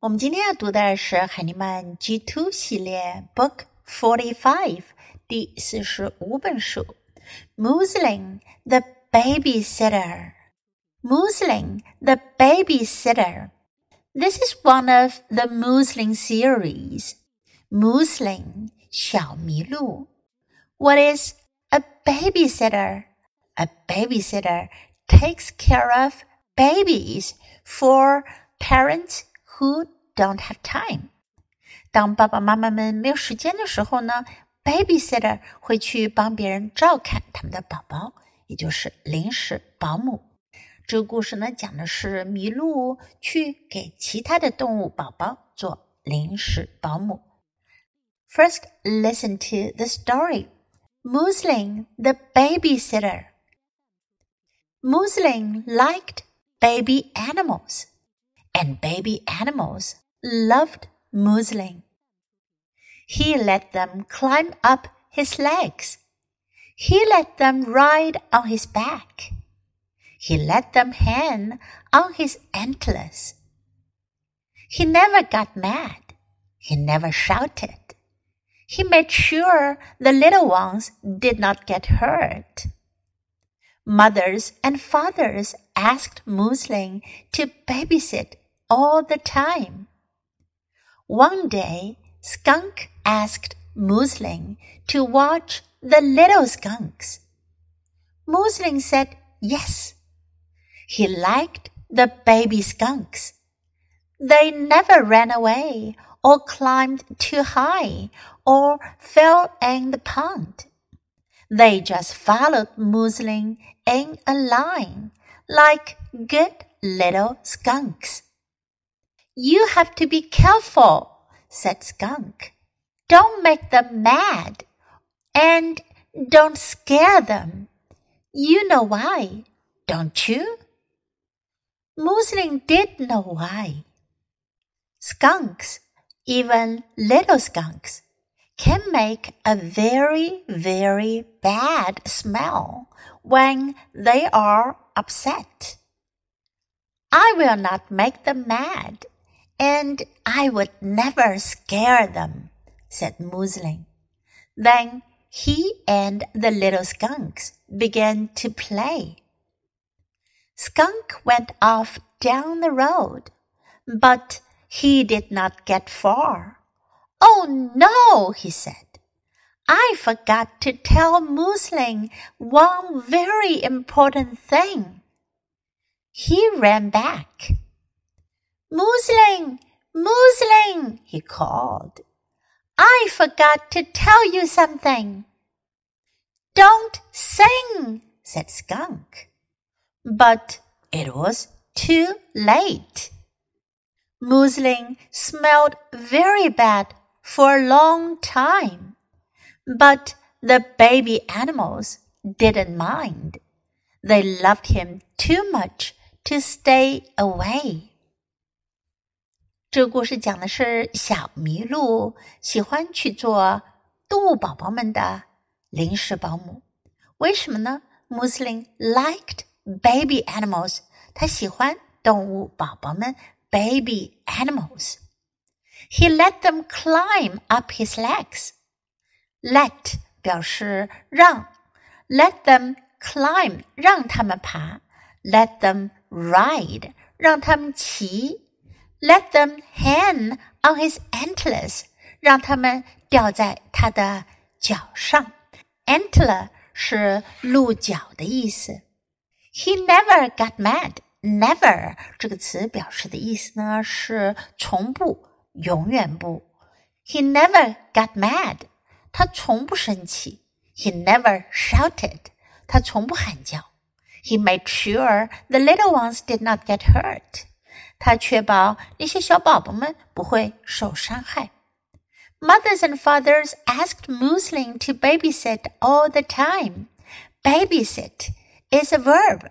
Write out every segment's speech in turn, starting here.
我们今天要读的是海尼曼 G Two 系列 Book Forty Five 第四十五本书，Moosling the Babysitter。Moosling the Babysitter。This is one of the Moosling series. Moosling 小麋鹿。What is a babysitter? A babysitter takes care of babies for parents who don't have time。当爸爸妈妈们没有时间的时候呢，babysitter 会去帮别人照看他们的宝宝，也就是临时保姆。这个故事呢，讲的是麋鹿去给其他的动物宝宝做临时保姆。First, listen to the story. Moosling, the babysitter. Moosling liked baby animals and baby animals loved Moosling. He let them climb up his legs. He let them ride on his back. He let them hang on his antlers. He never got mad. He never shouted. He made sure the little ones did not get hurt. Mothers and fathers asked Moosling to babysit all the time. One day, Skunk asked Moosling to watch the little skunks. Moosling said yes. He liked the baby skunks. They never ran away or climbed too high or fell in the pond. They just followed Moosling in a line like good little skunks. You have to be careful, said Skunk. Don't make them mad and don't scare them. You know why, don't you? Moosling did know why. Skunks, even little skunks, can make a very, very bad smell when they are upset. I will not make them mad, and I would never scare them, said Moosling. Then he and the little skunks began to play. Skunk went off down the road, but he did not get far. Oh no, he said. I forgot to tell Moosling one very important thing. He ran back. Moosling, Moosling, he called. I forgot to tell you something. Don't sing, said Skunk. But it was too late. Moosling smelled very bad for a long time, but the baby animals didn't mind. They loved him too much to stay away. 这个故事讲的是小麋鹿喜欢去做动物宝宝们的临时保姆。为什么呢？Muslim liked baby animals，他喜欢动物宝宝们 baby animals。He let them climb up his legs. Let 表示让，let them climb 让他们爬，let them ride 让他们骑 ，let them hang on his antlers 让他们吊在他的脚上。Antler 是鹿角的意思。He never got mad. Never 这个词表示的意思呢是从不、永远不。He never got mad. 他从不生气。He never shouted. 他从不喊叫。He made sure the little ones did not get hurt. 他确保那些小宝宝们不会受伤害。Mothers and fathers asked Muslin to babysit all the time. Babysit is a verb。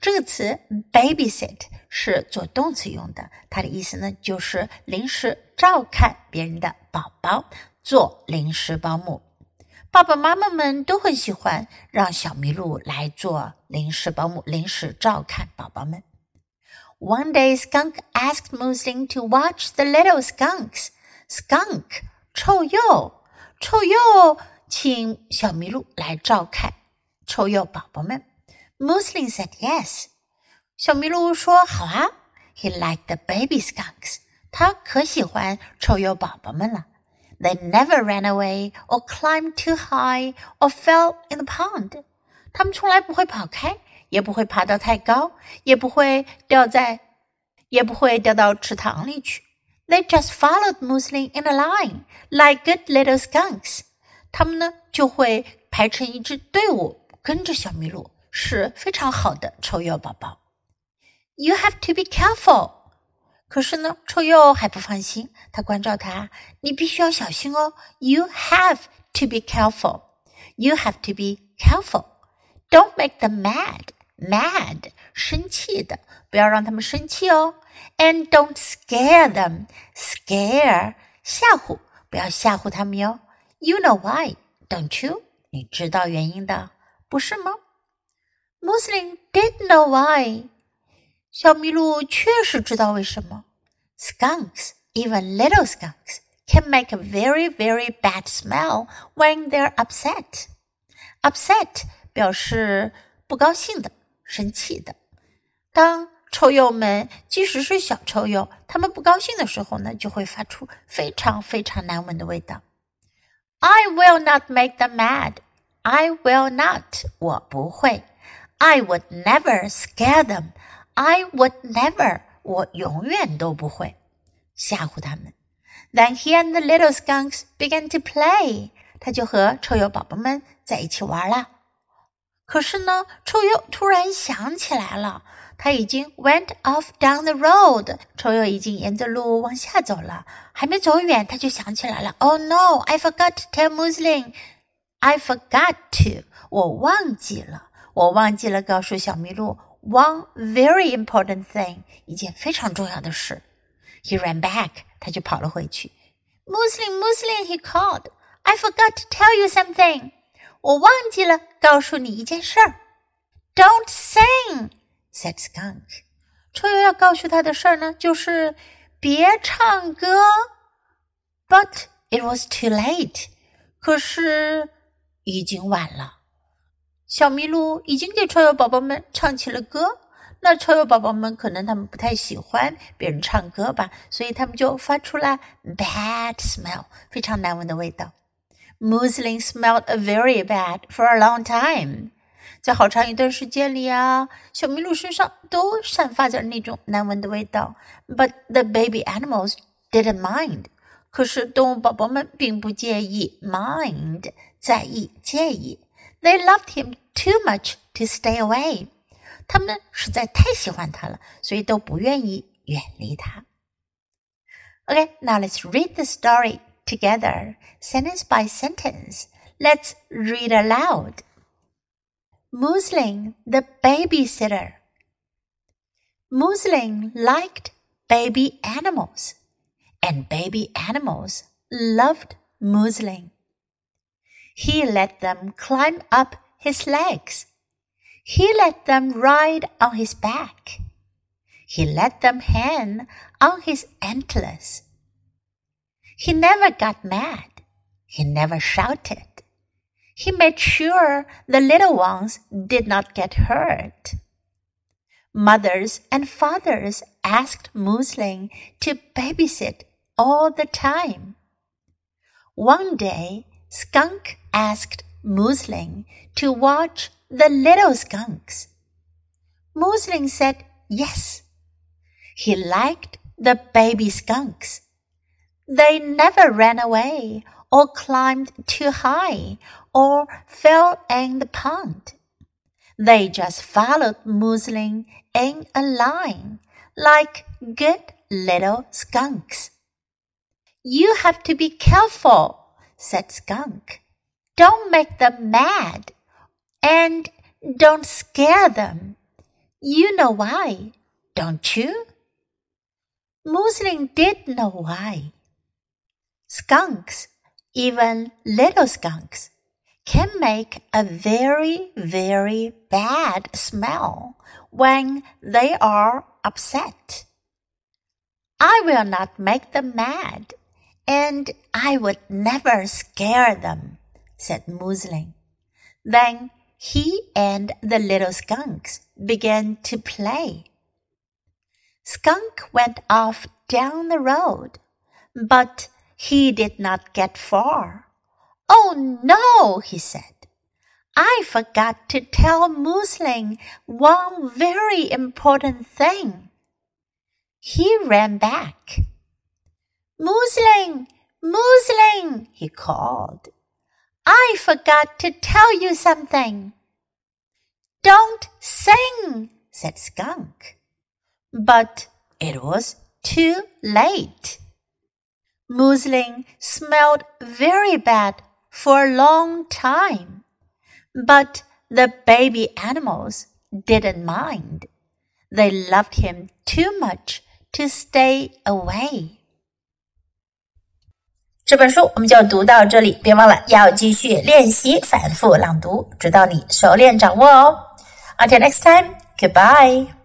这个词 babysit 是做动词用的，它的意思呢就是临时照看别人的宝宝，做临时保姆。爸爸妈妈们都很喜欢让小麋鹿来做临时保姆，临时照看宝宝们。One day, Skunk asked Musling to watch the little skunks. Skunk 臭鼬，臭鼬请小麋鹿来照看臭鼬宝宝们。Musling said yes. 小麋鹿说好啊。He liked the baby skunks. 他可喜欢臭鼬宝宝们了。They never ran away or climbed too high or fell in the pond. 他们从来不会跑开， 也不会爬到太高，也不会掉在，也不会掉到池塘里去。They just followed Moosling in a line like good little skunks。他们呢就会排成一支队伍跟着小麋鹿，是非常好的臭鼬宝宝。You have to be careful。可是呢，臭鼬还不放心，他关照他：“你必须要小心哦。”You have to be careful. You have to be careful. Don't make them mad. Mad, 生气的，不要让他们生气哦。And don't scare them. Scare 吓唬，不要吓唬他们哟。You know why, don't you? 你知道原因的，不是吗？Moosling did know why. even little skunks, can make a very, very bad smell when they're upset. Upset 表示不高兴的。生气的。当臭鼬们，即使是小臭鼬，它们不高兴的时候呢，就会发出非常非常难闻的味道。I will not make them mad. I will not. 我不会。I would never scare them. I would never，我永远都不会吓唬他们。Then he and the little skunks began to play，他就和臭鼬宝宝们在一起玩了。可是呢，臭鼬突然想起来了，他已经 went off down the road，臭鼬已经沿着路往下走了，还没走远，他就想起来了。Oh no，I forgot to tell Muslin. I forgot to，我忘记了，我忘记了告诉小麋鹿。one very important thing，一件非常重要的事。He ran back，他就跑了回去。Muslim, Muslim, he called. I forgot to tell you something. 我忘记了告诉你一件事儿。Don't sing, said Skunk. 臭鼬要告诉他的事儿呢，就是别唱歌。But it was too late. 可是已经晚了。小麋鹿已经给臭鼬宝宝们唱起了歌，那臭鼬宝宝们可能他们不太喜欢别人唱歌吧，所以他们就发出了 bad smell，非常难闻的味道。Moosling smelled very bad for a long time。在好长一段时间里啊，小麋鹿身上都散发着那种难闻的味道。But the baby animals didn't mind。可是动物宝宝们并不介意，mind 在意介意。They loved him too much to stay away。他们实在太喜欢他了，所以都不愿意远离他。Okay, now let's read the story together, sentence by sentence. Let's read aloud. Moosling, the babysitter. Moosling liked baby animals, and baby animals loved Moosling. He let them climb up his legs. He let them ride on his back. He let them hang on his antlers. He never got mad. He never shouted. He made sure the little ones did not get hurt. Mothers and fathers asked Moosling to babysit all the time. One day, Skunk asked Moosling to watch the little skunks. Moosling said yes. He liked the baby skunks. They never ran away or climbed too high or fell in the pond. They just followed Moosling in a line like good little skunks. You have to be careful, said Skunk. Don't make them mad. And don't scare them. You know why, don't you? Moosling did know why. Skunks, even little skunks, can make a very, very bad smell when they are upset. I will not make them mad, and I would never scare them, said Moosling. Then he and the little skunks began to play. Skunk went off down the road, but he did not get far. Oh no, he said. I forgot to tell Moosling one very important thing. He ran back. Moosling, Moosling, he called. I forgot to tell you something. Don't sing, said Skunk. But it was too late. Moosling smelled very bad for a long time, but the baby animals didn't mind. They loved him too much to stay away. 这本书我们就读到这里，别忘了要继续练习反复朗读，直到你熟练掌握哦。Until next time, goodbye.